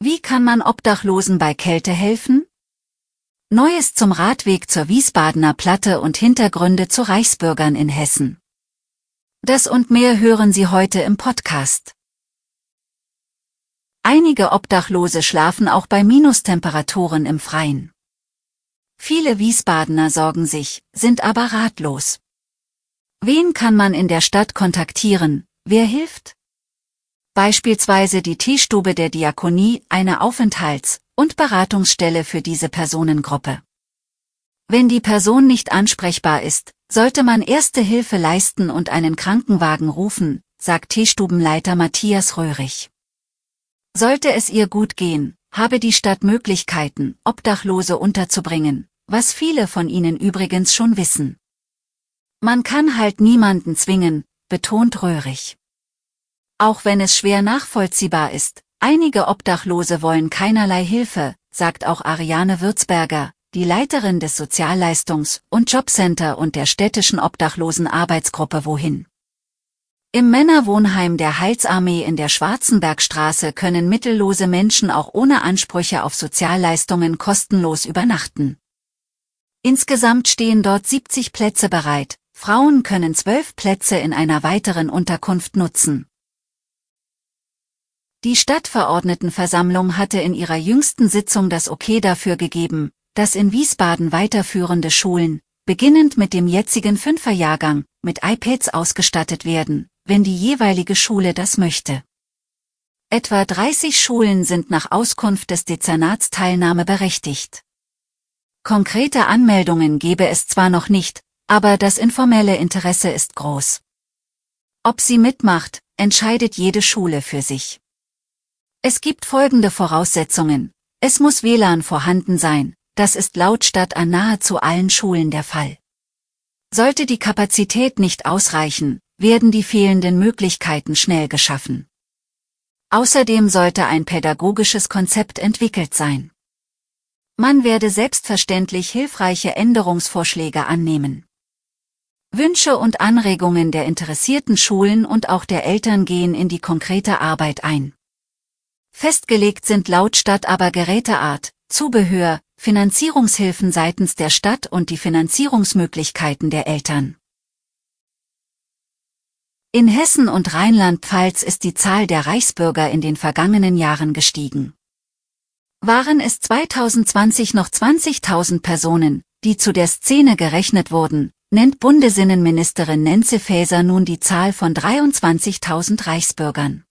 Wie kann man Obdachlosen bei Kälte helfen? Neues zum Radweg zur Wiesbadener Platte und Hintergründe zu Reichsbürgern in Hessen. Das und mehr hören Sie heute im Podcast. Einige Obdachlose schlafen auch bei Minustemperaturen im Freien. Viele Wiesbadener sorgen sich, sind aber ratlos. Wen kann man in der Stadt kontaktieren? Wer hilft? Beispielsweise die Teestube der Diakonie, eine Aufenthalts- und Beratungsstelle für diese Personengruppe. Wenn die Person nicht ansprechbar ist, sollte man erste Hilfe leisten und einen Krankenwagen rufen, sagt Teestubenleiter Matthias Röhrig. Sollte es ihr gut gehen, habe die Stadt Möglichkeiten, Obdachlose unterzubringen, was viele von ihnen übrigens schon wissen. Man kann halt niemanden zwingen, betont Röhrig. Auch wenn es schwer nachvollziehbar ist, einige Obdachlose wollen keinerlei Hilfe, sagt auch Ariane Würzberger, die Leiterin des Sozialleistungs- und Jobcenter und der städtischen Obdachlosenarbeitsgruppe Wohin. Im Männerwohnheim der Heilsarmee in der Schwarzenbergstraße können mittellose Menschen auch ohne Ansprüche auf Sozialleistungen kostenlos übernachten. Insgesamt stehen dort 70 Plätze bereit, Frauen können zwölf Plätze in einer weiteren Unterkunft nutzen. Die Stadtverordnetenversammlung hatte in ihrer jüngsten Sitzung das Okay dafür gegeben, dass in Wiesbaden weiterführende Schulen, beginnend mit dem jetzigen Fünferjahrgang, mit iPads ausgestattet werden, wenn die jeweilige Schule das möchte. Etwa 30 Schulen sind nach Auskunft des Dezernats teilnahmeberechtigt. Konkrete Anmeldungen gebe es zwar noch nicht, aber das informelle Interesse ist groß. Ob sie mitmacht, entscheidet jede Schule für sich. Es gibt folgende Voraussetzungen. Es muss WLAN vorhanden sein, das ist laut Stadt an nahezu allen Schulen der Fall. Sollte die Kapazität nicht ausreichen, werden die fehlenden Möglichkeiten schnell geschaffen. Außerdem sollte ein pädagogisches Konzept entwickelt sein. Man werde selbstverständlich hilfreiche Änderungsvorschläge annehmen. Wünsche und Anregungen der interessierten Schulen und auch der Eltern gehen in die konkrete Arbeit ein. Festgelegt sind laut Stadt aber Geräteart, Zubehör, Finanzierungshilfen seitens der Stadt und die Finanzierungsmöglichkeiten der Eltern. In Hessen und Rheinland-Pfalz ist die Zahl der Reichsbürger in den vergangenen Jahren gestiegen. Waren es 2020 noch 20.000 Personen, die zu der Szene gerechnet wurden, nennt Bundesinnenministerin Nenze Faeser nun die Zahl von 23.000 Reichsbürgern.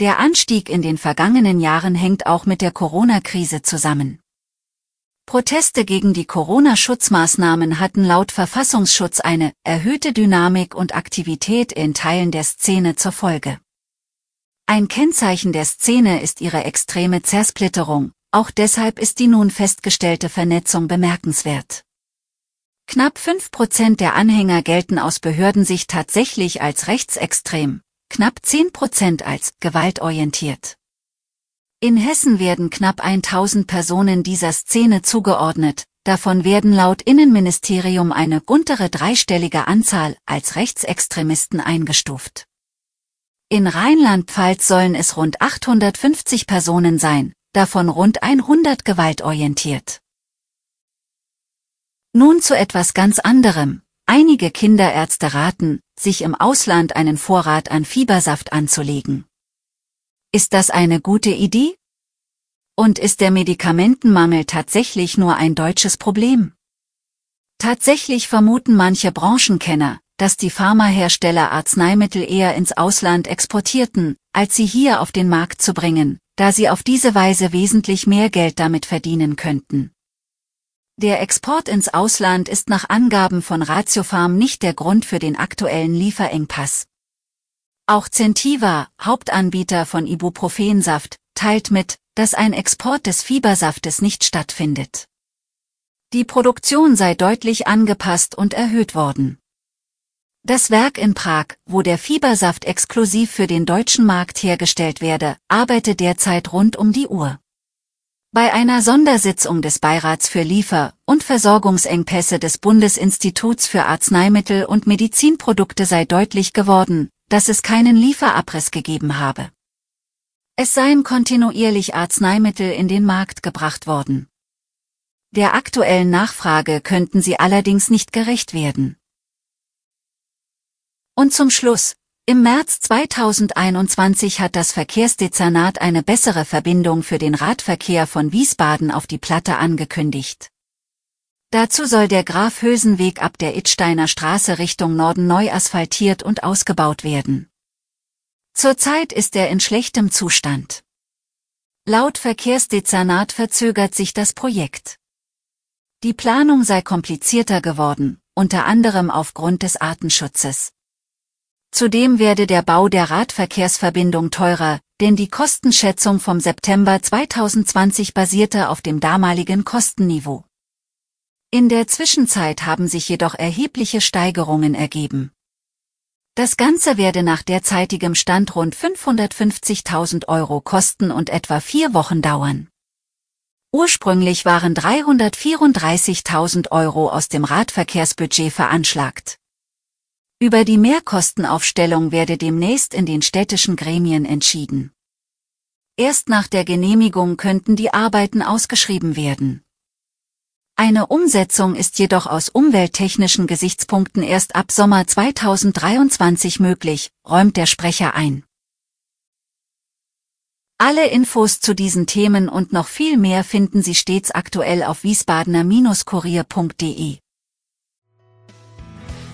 Der Anstieg in den vergangenen Jahren hängt auch mit der Corona-Krise zusammen. Proteste gegen die Corona-Schutzmaßnahmen hatten laut Verfassungsschutz eine erhöhte Dynamik und Aktivität in Teilen der Szene zur Folge. Ein Kennzeichen der Szene ist ihre extreme Zersplitterung, auch deshalb ist die nun festgestellte Vernetzung bemerkenswert. Knapp 5% der Anhänger gelten aus Behördensicht tatsächlich als rechtsextrem, knapp 10% als gewaltorientiert. In Hessen werden knapp 1000 Personen dieser Szene zugeordnet, davon werden laut Innenministerium eine untere dreistellige Anzahl als Rechtsextremisten eingestuft. In Rheinland-Pfalz sollen es rund 850 Personen sein, davon rund 100 gewaltorientiert. Nun zu etwas ganz anderem. Einige Kinderärzte raten, sich im Ausland einen Vorrat an Fiebersaft anzulegen. Ist das eine gute Idee? Und ist der Medikamentenmangel tatsächlich nur ein deutsches Problem? Tatsächlich vermuten manche Branchenkenner, dass die Pharmahersteller Arzneimittel eher ins Ausland exportierten, als sie hier auf den Markt zu bringen, da sie auf diese Weise wesentlich mehr Geld damit verdienen könnten. Der Export ins Ausland ist nach Angaben von Ratiofarm nicht der Grund für den aktuellen Lieferengpass. Auch Zentiva, Hauptanbieter von Ibuprofensaft, teilt mit, dass ein Export des Fiebersaftes nicht stattfindet. Die Produktion sei deutlich angepasst und erhöht worden. Das Werk in Prag, wo der Fiebersaft exklusiv für den deutschen Markt hergestellt werde, arbeitet derzeit rund um die Uhr. Bei einer Sondersitzung des Beirats für Liefer- und Versorgungsengpässe des Bundesinstituts für Arzneimittel und Medizinprodukte sei deutlich geworden, dass es keinen Lieferabriss gegeben habe. Es seien kontinuierlich Arzneimittel in den Markt gebracht worden. Der aktuellen Nachfrage könnten sie allerdings nicht gerecht werden. Und zum Schluss, im März 2021 hat das Verkehrsdezernat eine bessere Verbindung für den Radverkehr von Wiesbaden auf die Platte angekündigt. Dazu soll der Grafhösenweg ab der Ittsteiner Straße Richtung Norden neu asphaltiert und ausgebaut werden. Zurzeit ist er in schlechtem Zustand. Laut Verkehrsdezernat verzögert sich das Projekt. Die Planung sei komplizierter geworden, unter anderem aufgrund des Artenschutzes. Zudem werde der Bau der Radverkehrsverbindung teurer, denn die Kostenschätzung vom September 2020 basierte auf dem damaligen Kostenniveau. In der Zwischenzeit haben sich jedoch erhebliche Steigerungen ergeben. Das Ganze werde nach derzeitigem Stand rund 550.000 Euro kosten und etwa vier Wochen dauern. Ursprünglich waren 334.000 Euro aus dem Radverkehrsbudget veranschlagt. Über die Mehrkostenaufstellung werde demnächst in den städtischen Gremien entschieden. Erst nach der Genehmigung könnten die Arbeiten ausgeschrieben werden. Eine Umsetzung ist jedoch aus umwelttechnischen Gesichtspunkten erst ab Sommer 2023 möglich, räumt der Sprecher ein. Alle Infos zu diesen Themen und noch viel mehr finden Sie stets aktuell auf wiesbadener-kurier.de.